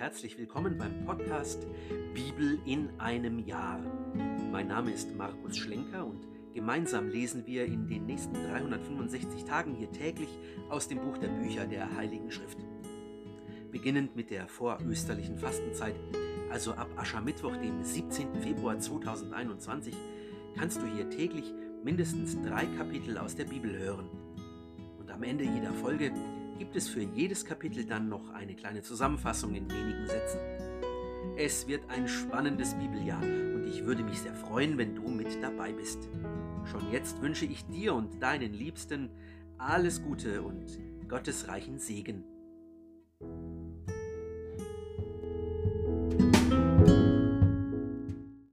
herzlich willkommen beim Podcast Bibel in einem Jahr. Mein Name ist Markus Schlenker und gemeinsam lesen wir in den nächsten 365 Tagen hier täglich aus dem Buch der Bücher der Heiligen Schrift. Beginnend mit der vorösterlichen Fastenzeit, also ab Aschermittwoch, dem 17. Februar 2021, kannst du hier täglich mindestens drei Kapitel aus der Bibel hören. Und am Ende jeder Folge gibt es für jedes Kapitel dann noch eine kleine Zusammenfassung in wenigen Sätzen. Es wird ein spannendes Bibeljahr und ich würde mich sehr freuen, wenn du mit dabei bist. Schon jetzt wünsche ich dir und deinen Liebsten alles Gute und Gottes reichen Segen.